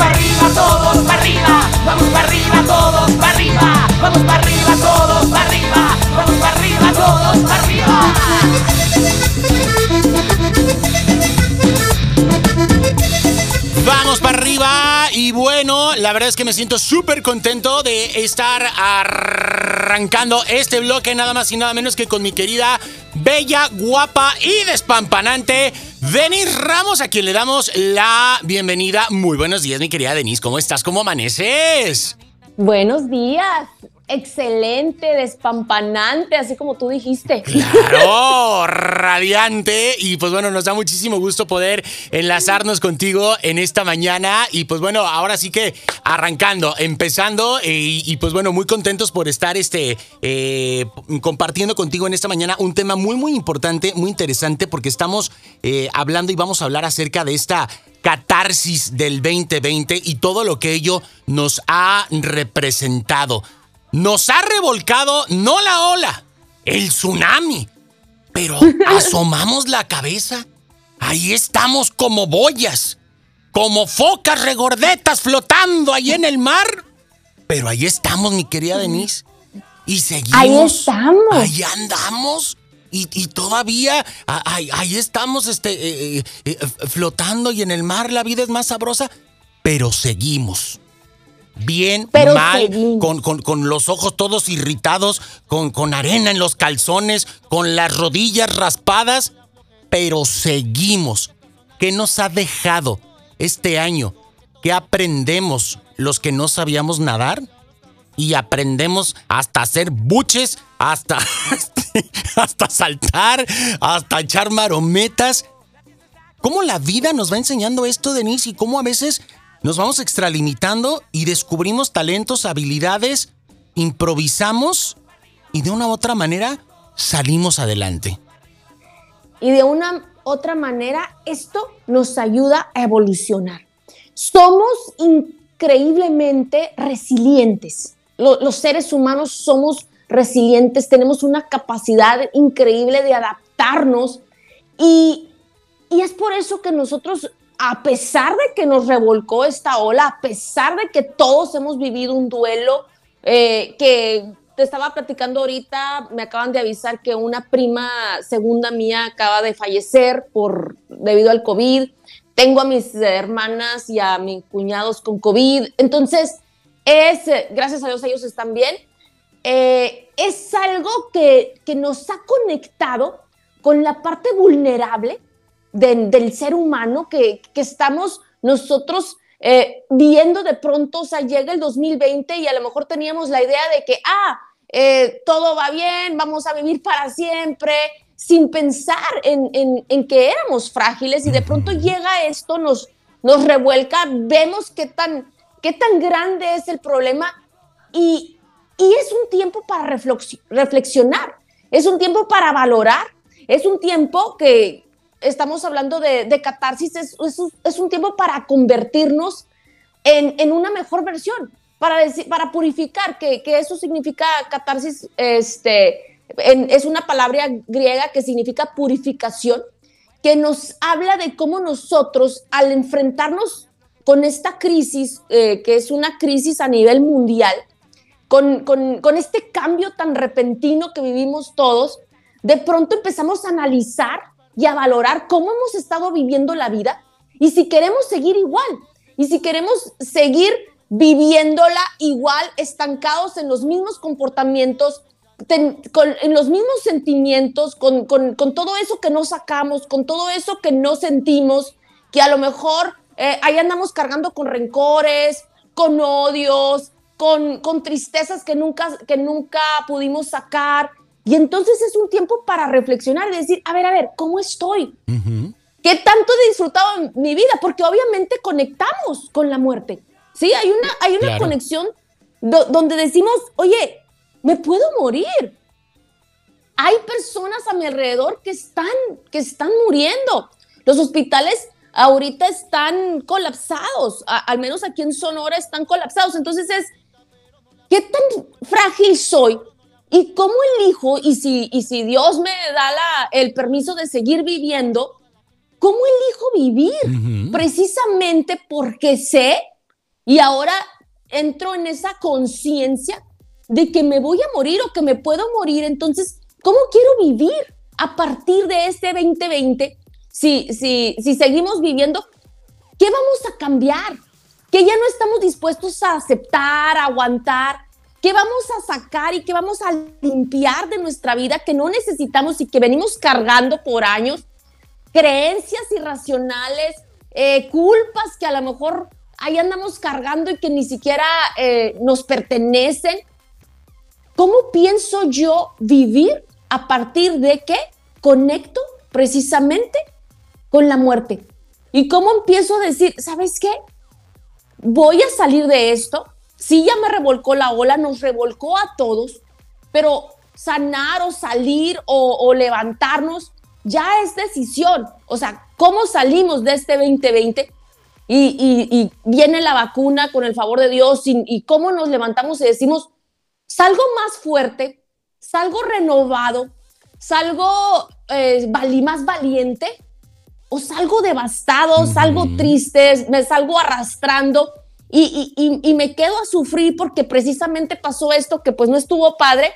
para arriba, todos para arriba. Vamos para arriba, todos para arriba. Vamos para arriba, todos para arriba. Vamos para arriba, todos para arriba. Vamos para arriba y bueno, la verdad es que me siento súper contento de estar arrancando este bloque nada más y nada menos que con mi querida, bella, guapa y despampanante Denis Ramos, a quien le damos la bienvenida. Muy buenos días, mi querida Denis, ¿cómo estás? ¿Cómo amaneces? Buenos días, excelente, despampanante, así como tú dijiste. Claro, radiante. Y pues bueno, nos da muchísimo gusto poder enlazarnos contigo en esta mañana. Y pues bueno, ahora sí que arrancando, empezando. eh, y, pues bueno, muy contentos por estar este, eh, compartiendo contigo en esta mañana un tema muy, muy importante, muy interesante, porque estamos eh, hablando y vamos a hablar acerca de esta catarsis del 2020 y todo lo que ello nos ha representado. Nos ha revolcado no la ola, el tsunami, pero asomamos la cabeza. Ahí estamos como boyas, como focas regordetas flotando ahí en el mar. Pero ahí estamos, mi querida Denise. Y seguimos. Ahí estamos. Ahí andamos. Y, y todavía ahí estamos este, eh, eh, eh, flotando y en el mar la vida es más sabrosa. Pero seguimos. Bien, Pero mal, con, con- con los ojos todos irritados, con, con arena en los calzones, con las rodillas raspadas, pero seguimos. ¿Qué nos ha dejado este año? ¿Qué aprendemos los que no sabíamos nadar? Y aprendemos hasta hacer buches, hasta, hasta saltar, hasta echar marometas. ¿Cómo la vida nos va enseñando esto, Denise? Y cómo a veces nos vamos extralimitando y descubrimos talentos, habilidades, improvisamos y de una u otra manera salimos adelante. Y de una otra manera, esto nos ayuda a evolucionar. Somos increíblemente resilientes. Lo- los seres humanos somos resilientes, tenemos una capacidad increíble de adaptarnos y, y es por eso que nosotros, a pesar de que nos revolcó esta ola, a pesar de que todos hemos vivido un duelo, eh, que te estaba platicando ahorita, me acaban de avisar que una prima segunda mía acaba de fallecer por, debido al COVID. Tengo a mis hermanas y a mis cuñados con COVID. Entonces, es, eh, gracias a Dios ellos están bien. Eh, es algo que, que nos ha conectado con la parte vulnerable de- del ser humano que, que estamos nosotros eh, viendo de pronto, o sea, llega el 2020 y a lo mejor teníamos la idea de que, ah, eh, todo va bien, vamos a vivir para siempre, sin pensar en, en- en que éramos frágiles y de pronto llega esto, nos, nos revuelca, vemos qué tan, qué tan grande es el problema y, y es un tiempo para reflexi- reflexionar, es un tiempo para valorar, es un tiempo que estamos hablando de, de catarsis, es, es es un tiempo para convertirnos en, en una mejor versión, para, decir, para purificar, que, que eso significa catarsis, este, en- es una palabra griega que significa purificación, que nos habla de cómo nosotros al enfrentarnos con esta crisis, eh, que es una crisis a nivel mundial, con, con- con este cambio tan repentino que vivimos todos, de pronto empezamos a analizar y a valorar cómo hemos estado viviendo la vida y si queremos seguir igual, y si queremos seguir viviéndola igual, estancados en los mismos comportamientos, con- en los mismos sentimientos, con, con- con todo eso que no sacamos, con todo eso que no sentimos, que a lo mejor eh, ahí andamos cargando con rencores, con odios, con, con tristezas que nunca, que nunca pudimos sacar. Y entonces es un tiempo para reflexionar y decir, a ver, a ver, ¿cómo estoy? ¿Qué tanto he disfrutado en mi vida? Porque obviamente conectamos con la muerte. Sí, hay una, hay una Claro. conexión do- donde decimos, oye, me puedo morir. Hay personas a mi alrededor que están, que están muriendo. Los hospitales ahorita están colapsados, a- al menos aquí en Sonora están colapsados. Entonces es, ¿qué tan frágil soy? ¿Y cómo elijo? Y si, y si Dios me da la- el permiso de seguir viviendo, ¿cómo elijo vivir? Precisamente porque sé Y ahora entro en esa conciencia de que me voy a morir o que me puedo morir. Entonces, ¿cómo quiero vivir a partir de este 2020? Si, si, si seguimos viviendo, ¿qué vamos a cambiar? Que ya no estamos dispuestos a aceptar, a aguantar, ¿Qué vamos a sacar y qué vamos a limpiar de nuestra vida que no necesitamos y que venimos cargando por años? Creencias irracionales, eh, culpas que a lo mejor ahí andamos cargando y que ni siquiera eh, nos pertenecen. ¿Cómo pienso yo vivir a partir de que conecto precisamente con la muerte? ¿Y cómo empiezo a decir, ¿sabes qué? Voy a salir de esto, sí ya me revolcó la ola, nos revolcó a todos, pero sanar o salir o, levantarnos ya es decisión. O sea, ¿cómo salimos de este 2020? Y, viene la vacuna con el favor de Dios y, cómo nos levantamos y decimos, salgo más fuerte, salgo renovado, salgo eh, más valiente o salgo devastado, salgo triste, me salgo arrastrando y, me quedo a sufrir porque precisamente pasó esto que pues no estuvo padre,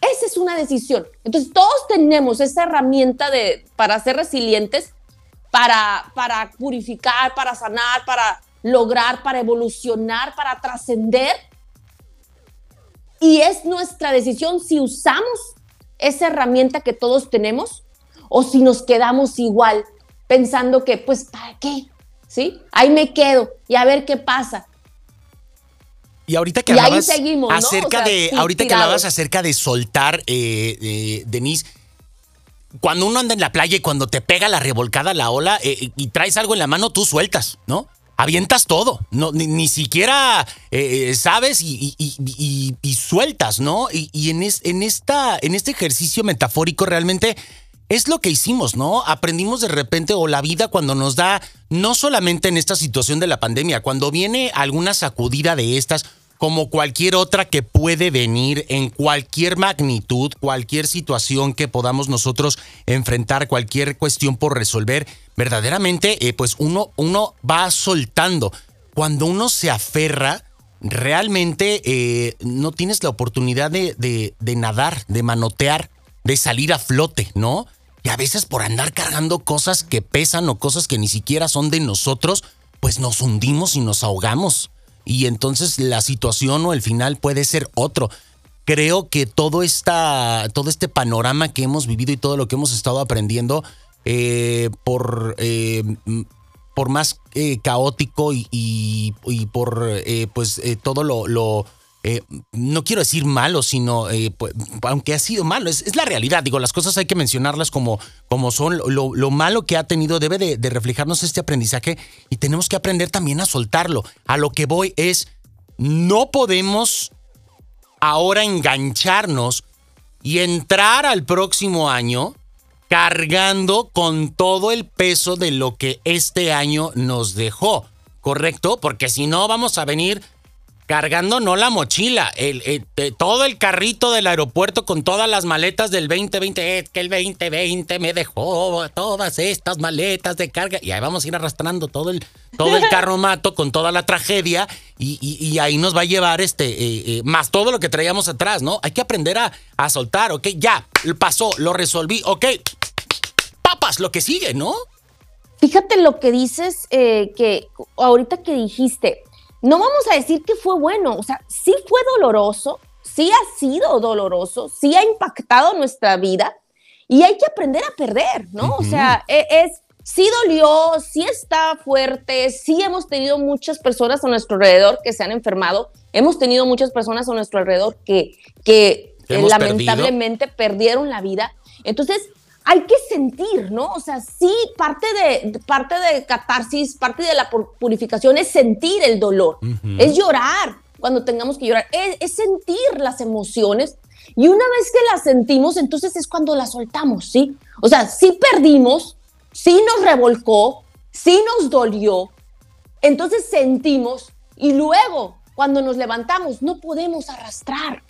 esa es una decisión. Entonces todos tenemos esa herramienta de, para ser resilientes, para, para purificar, para sanar, para lograr, para evolucionar, para trascender. Y es nuestra decisión si usamos esa herramienta que todos tenemos o si nos quedamos igual pensando que pues ¿para qué? ¿Sí? Ahí me quedo y a ver qué pasa. Y ahorita que hablabas acerca de, ahorita que hablabas acerca de soltar, eh, Denise, cuando uno anda en la playa y cuando te pega la revolcada la ola eh, y traes algo en la mano, tú sueltas, ¿no? Avientas todo, no, ni, siquiera eh, sabes y, sueltas, ¿no? Y, en, en, esta, en este ejercicio metafórico realmente es lo que hicimos, ¿no? Aprendimos de repente o la vida cuando nos da, no solamente en esta situación de la pandemia, cuando viene alguna sacudida de estas, como cualquier otra que puede venir en cualquier magnitud, cualquier situación que podamos nosotros enfrentar, cualquier cuestión por resolver, verdaderamente, eh, pues uno, uno va soltando. Cuando uno se aferra, realmente eh, no tienes la oportunidad de, de nadar, de manotear, de salir a flote, ¿no? Y a veces por andar cargando cosas que pesan o cosas que ni siquiera son de nosotros, pues nos hundimos y nos ahogamos. Y entonces la situación o el final puede ser otro. Creo que todo, esta, todo este panorama que hemos vivido y todo lo que hemos estado aprendiendo, eh, por, eh, por más eh, caótico y, por pues todo lo eh, no quiero decir malo, sino, eh, aunque ha sido malo, es, la realidad. Digo, las cosas hay que mencionarlas como, como son. Lo, malo que ha tenido debe de, reflejarnos este aprendizaje y tenemos que aprender también a soltarlo. A lo que voy es, no podemos ahora engancharnos y entrar al próximo año cargando con todo el peso de lo que este año nos dejó, ¿correcto? Porque si no vamos a venir cargando no la mochila, el, todo el carrito del aeropuerto con todas las maletas del 2020, es que el 2020 me dejó todas estas maletas de carga y ahí vamos a ir arrastrando todo el, todo el carro mato con toda la tragedia y, ahí nos va a llevar este, eh, eh, más todo lo que traíamos atrás, ¿no? Hay que aprender a, a soltar, ¿ok? Ya, pasó, lo resolví, ¿ok? Papas, lo que sigue, ¿no? Fíjate lo que dices, eh, que ahorita que dijiste, no vamos a decir que fue bueno, o sea, sí fue doloroso, sí ha sido doloroso, sí ha impactado nuestra vida y hay que aprender a perder, ¿no? O sea, e, es, sí dolió, sí está fuerte, sí hemos tenido muchas personas a nuestro alrededor que se han enfermado, hemos tenido muchas personas a nuestro alrededor que, que lamentablemente perdieron la vida. Entonces, hay que sentir, ¿no? O sea, sí, parte de, parte de catarsis, parte de la purificación es sentir el dolor, es llorar cuando tengamos que llorar, es, sentir las emociones. Y una vez que las sentimos, entonces es cuando las soltamos, ¿sí? O sea, sí perdimos, sí nos revolcó, sí nos dolió, entonces sentimos y luego cuando nos levantamos no podemos arrastrar,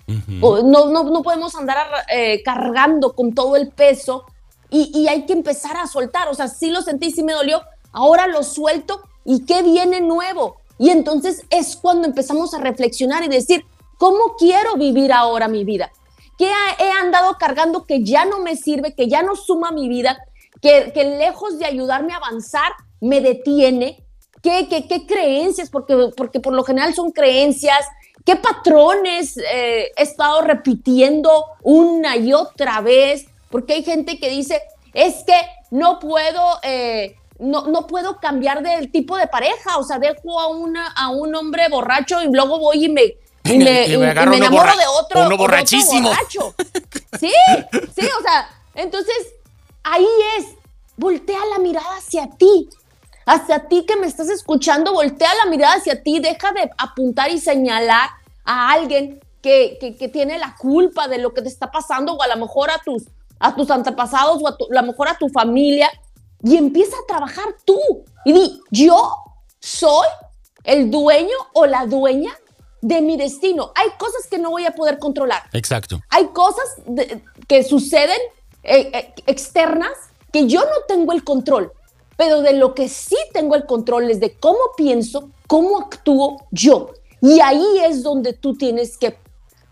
o no, no, no, podemos andar eh, cargando con todo el peso y, hay que empezar a soltar. O sea, sí lo sentí, sí me dolió, ahora lo suelto y qué viene nuevo. Y entonces es cuando empezamos a reflexionar y decir, ¿cómo quiero vivir ahora mi vida? ¿Qué he andado cargando que ya no me sirve, que ya no suma mi vida, que, lejos de ayudarme a avanzar, me detiene? ¿Qué, qué, creencias? Porque, porque por lo general son creencias, ¿Qué patrones eh, he estado repitiendo una y otra vez? Porque hay gente que dice, es que no puedo, eh, no, no, puedo cambiar del tipo de pareja, o sea, dejo a, una, a un hombre borracho y luego voy y me, y me, enamoro de otro, uno borrachísimo. borracho. Sí, sí, o sea, entonces ahí es, voltea la mirada hacia ti, hacia ti que me estás escuchando, voltea la mirada hacia ti, deja de apuntar y señalar a alguien que, que, tiene la culpa de lo que te está pasando o a lo mejor a tus, a tus antepasados o a, lo mejor a tu familia y empieza a trabajar tú y di, yo soy el dueño o la dueña de mi destino. Hay cosas que no voy a poder controlar. Exacto. Hay cosas que suceden eh, eh, externas que yo no tengo el control, pero de lo que sí tengo el control es de cómo pienso, cómo actúo yo. Y ahí es donde tú tienes que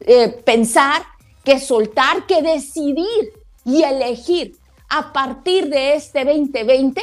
eh, pensar, que soltar, que decidir y elegir a partir de este 2020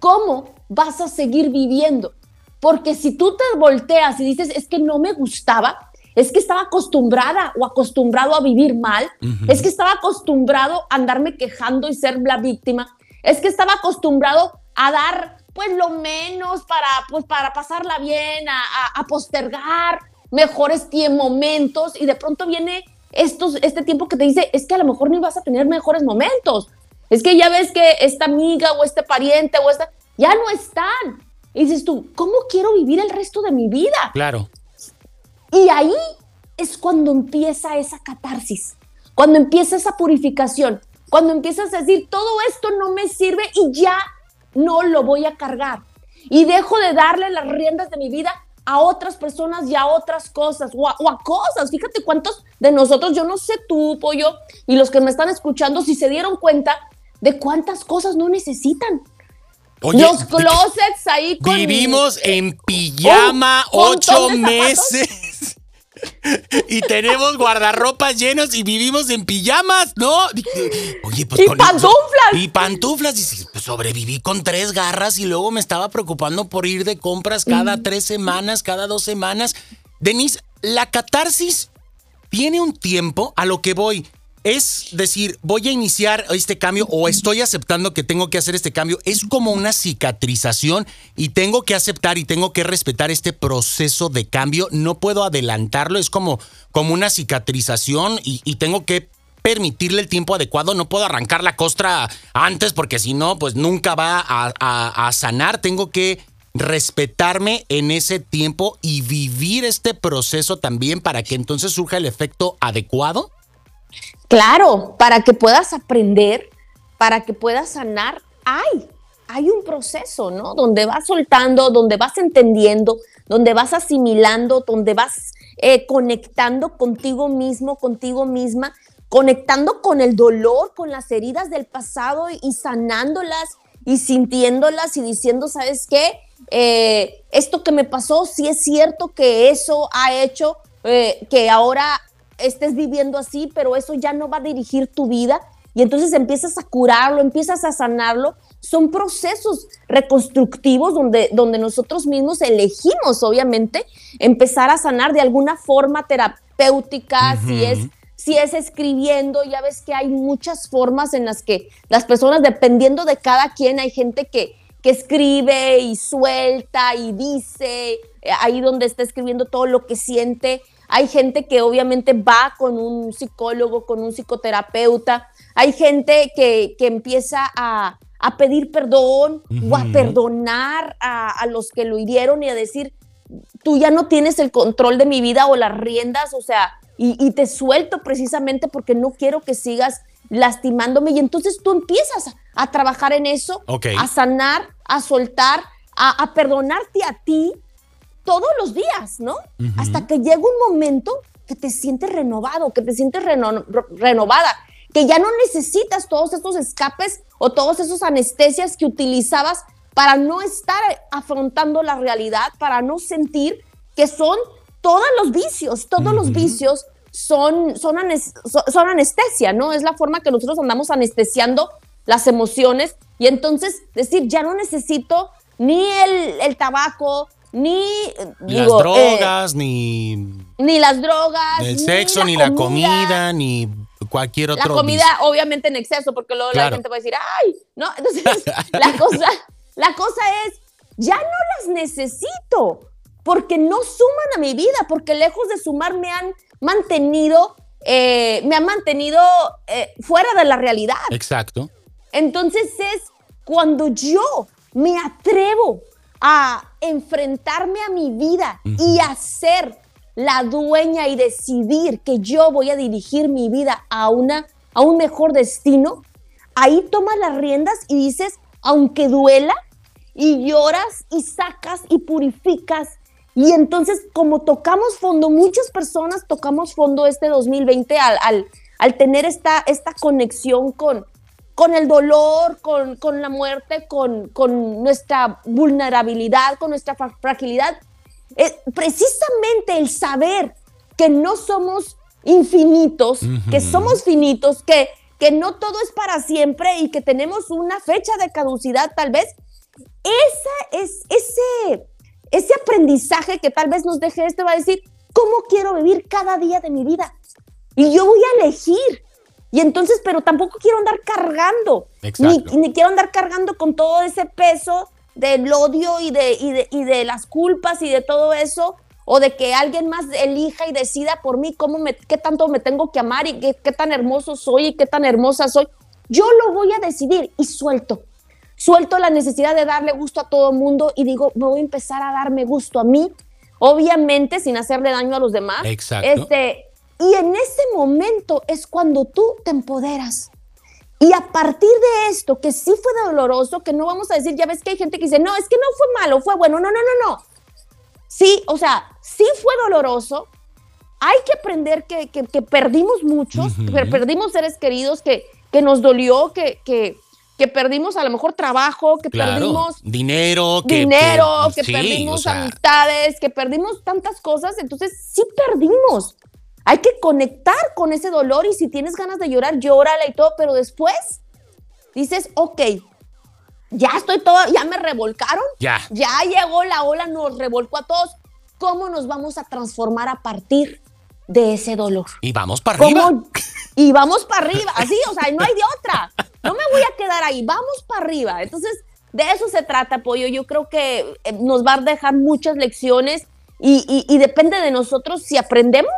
cómo vas a seguir viviendo. Porque si tú te volteas y dices, es que no me gustaba, es que estaba acostumbrada o acostumbrado a vivir mal, es que estaba acostumbrado a andarme quejando y ser la víctima, es que estaba acostumbrado a dar pues lo menos para, pues, para pasarla bien, a, postergar mejores momentos y de pronto viene estos, este tiempo que te dice, es que a lo mejor ni vas a tener mejores momentos. Es que ya ves que esta amiga o este pariente o esta, ya no están. Y dices tú, ¿cómo quiero vivir el resto de mi vida? Claro. Y ahí es cuando empieza esa catarsis, cuando empieza esa purificación, cuando empiezas a decir, todo esto no me sirve y ya no lo voy a cargar. Y dejo de darle las riendas de mi vida a otras personas y a otras cosas o a, cosas. Fíjate cuántos de nosotros, yo no sé tú, pollo, y los que me están escuchando, si se dieron cuenta de cuántas cosas no necesitan. los closets ahí con Vivimos en pijama ocho meses. y tenemos guardarropas llenos y vivimos en pijamas, ¿no? Oye, pues y pantuflas. y pantuflas. Y pues sobreviví con tres garras y luego me estaba preocupando por ir de compras cada mm. tres semanas, cada dos semanas. Denise, la catarsis tiene un tiempo a lo que voy es decir, voy a iniciar este cambio o estoy aceptando que tengo que hacer este cambio. Es como una cicatrización y tengo que aceptar y tengo que respetar este proceso de cambio. No puedo adelantarlo, es como, como una cicatrización y, tengo que permitirle el tiempo adecuado. No puedo arrancar la costra antes porque si no, pues nunca va a sanar. Tengo que respetarme en ese tiempo y vivir este proceso también para que entonces surja el efecto adecuado. Claro, para que puedas aprender, para que puedas sanar, hay, hay un proceso, ¿no? Donde vas soltando, donde vas entendiendo, donde vas asimilando, donde vas eh, conectando contigo mismo, contigo misma, conectando con el dolor, con las heridas del pasado y, sanándolas y sintiéndolas y diciendo, ¿sabes qué? Eh, esto que me pasó, sí es cierto que eso ha hecho eh, que ahora estés viviendo así, pero eso ya no va a dirigir tu vida. Y entonces empiezas a curarlo, empiezas a sanarlo. Son procesos reconstructivos donde, donde nosotros mismos elegimos, obviamente, empezar a sanar de alguna forma terapéutica, si es si es escribiendo, ya ves que hay muchas formas en las que las personas, dependiendo de cada quien, hay gente que, que escribe y suelta y dice, eh, ahí donde está escribiendo todo lo que siente, hay gente que obviamente va con un psicólogo, con un psicoterapeuta, hay gente que, empieza a, pedir perdón o a perdonar a, los que lo hirieron y a decir, tú ya no tienes el control de mi vida o las riendas, o sea, y, te suelto precisamente porque no quiero que sigas lastimándome. Y entonces tú empiezas a, trabajar en eso, a sanar, a soltar, a, a perdonarte a ti todos los días, ¿no? Hasta que llega un momento que te sientes renovado, que te sientes renovada, que ya no necesitas todos estos escapes o todos esos anestesias que utilizabas para no estar afrontando la realidad, para no sentir que son todos los vicios, todos los vicios son, son, son, anestesia, ¿no? Es la forma que nosotros andamos anestesiando las emociones y entonces decir, ya no necesito ni el, el tabaco, ni, las drogas, ni... Ni las drogas. Ni el sexo, ni la, comida, ni cualquier otro. La comida, obviamente, en exceso, porque luego la gente va a decir, ¡ay! ¿No? Entonces, la, cosa, la cosa es, ya no las necesito, porque no suman a mi vida, porque lejos de sumar me han mantenido, eh, me han mantenido eh, fuera de la realidad. Exacto. Entonces es cuando yo me atrevo a enfrentarme a mi vida y a ser la dueña y decidir que yo voy a dirigir mi vida a, una, a un mejor destino, ahí tomas las riendas y dices, aunque duela, y lloras y sacas y purificas. Y entonces, como tocamos fondo, muchas personas tocamos fondo este 2020 al, al, al tener esta, esta conexión con, con el dolor, con, con la muerte, con, con, nuestra vulnerabilidad, con nuestra fragilidad. precisamente el saber que no somos infinitos, que somos finitos, que, que no todo es para siempre y que tenemos una fecha de caducidad tal vez, esa es, ese, ese aprendizaje que tal vez nos deje este va a decir, ¿cómo quiero vivir cada día de mi vida? Y yo voy a elegir y entonces, pero tampoco quiero andar cargando, ni, ni, quiero andar cargando con todo ese peso del odio y de, y de, y de las culpas y de todo eso, o de que alguien más elija y decida por mí cómo me, qué tanto me tengo que amar y qué, qué tan hermoso soy y qué tan hermosa soy. Yo lo voy a decidir y suelto. Suelto la necesidad de darle gusto a todo el mundo y digo, me voy a empezar a darme gusto a mí, obviamente sin hacerle daño a los demás. Exacto. Este, y en ese momento es cuando tú te empoderas. Y a partir de esto, que sí fue doloroso, que no vamos a decir, ya ves que hay gente que dice, no, es que no fue malo, fue bueno. No, no, no, no. Sí, o sea, sí fue doloroso. Hay que aprender que, que, perdimos muchos, que perdimos seres queridos, que, que nos dolió, que, que, que perdimos a lo mejor trabajo, que perdimos dinero, que, dinero, que, perdimos amistades, que perdimos tantas cosas. Entonces, sí perdimos. Hay que conectar con ese dolor y si tienes ganas de llorar, llórala y todo, pero después dices, ok, ya estoy todo, ya me revolcaron, ya, ya llegó la ola, nos revolcó a todos. ¿Cómo nos vamos a transformar a partir de ese dolor? Y vamos para arriba. Y vamos para arriba, así, o sea, no hay de otra. No me voy a quedar ahí, vamos para arriba. Entonces, de eso se trata, Pollo. Yo creo que eh, nos va a dejar muchas lecciones y, y depende de nosotros si aprendemos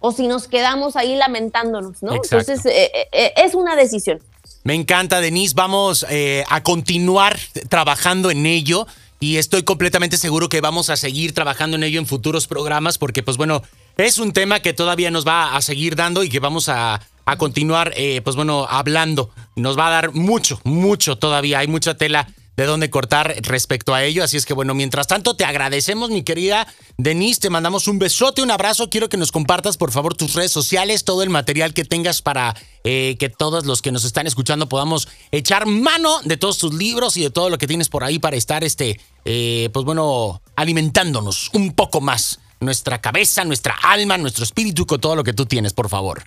o si nos quedamos ahí lamentándonos, ¿no? Entonces, eh, eh, eh, es una decisión. Me encanta, Denise. Vamos a continuar trabajando en ello y estoy completamente seguro que vamos a seguir trabajando en ello en futuros programas porque, pues bueno, es un tema que todavía nos va a seguir dando y que vamos a, a continuar, pues bueno, hablando. Nos va a dar mucho, mucho todavía. Hay mucha tela de dónde cortar respecto a ello. Así es que bueno, mientras tanto te agradecemos, mi querida Denise, te mandamos un besote, un abrazo. Quiero que nos compartas, por favor, tus redes sociales, todo el material que tengas para eh, que todos los que nos están escuchando podamos echar mano de todos tus libros y de todo lo que tienes por ahí para estar, este, eh, pues bueno, alimentándonos un poco más nuestra cabeza, nuestra alma, nuestro espíritu con todo lo que tú tienes, por favor.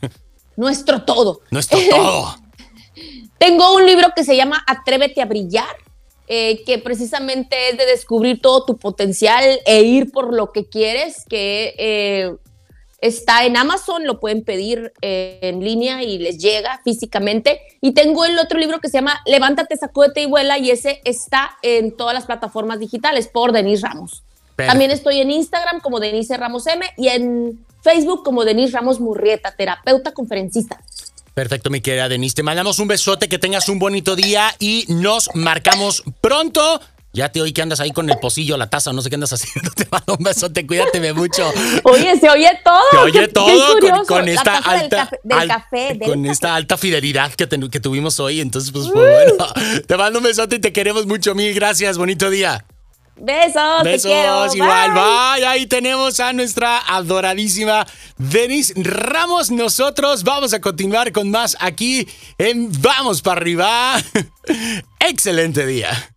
Nuestro todo. Nuestro todo. Tengo un libro que se llama Atrévete a brillar eh, que precisamente es de descubrir todo tu potencial e ir por lo que quieres, que eh, está en Amazon, lo pueden pedir eh, en línea y les llega físicamente. Y tengo el otro libro que se llama Levántate, sacúdete y vuela y ese está en todas las plataformas digitales por Denise Ramos. También estoy en Instagram como Denise Ramos M y en Facebook como Denise Ramos Murrieta, terapeuta conferencista. Perfecto, mi querida Denise. Te mandamos un besote, que tengas un bonito día y nos marcamos pronto. Ya te oí que andas ahí con el pocillo, la taza, no sé qué andas haciendo. Te mando un besote, cuídate mucho. Oye, se oye todo. Se oye todo con, esta alta. Del café, con esta alta fidelidad que, que tuvimos hoy. Entonces, pues, pues bueno, te mando un besote y te queremos mucho. Mil gracias. Bonito día. Besos, Besos, te quiero. igual. Bye. Ahí tenemos a nuestra adoradísima Denise Ramos. Nosotros vamos a continuar con más aquí en Vamos para arriba. Excelente día.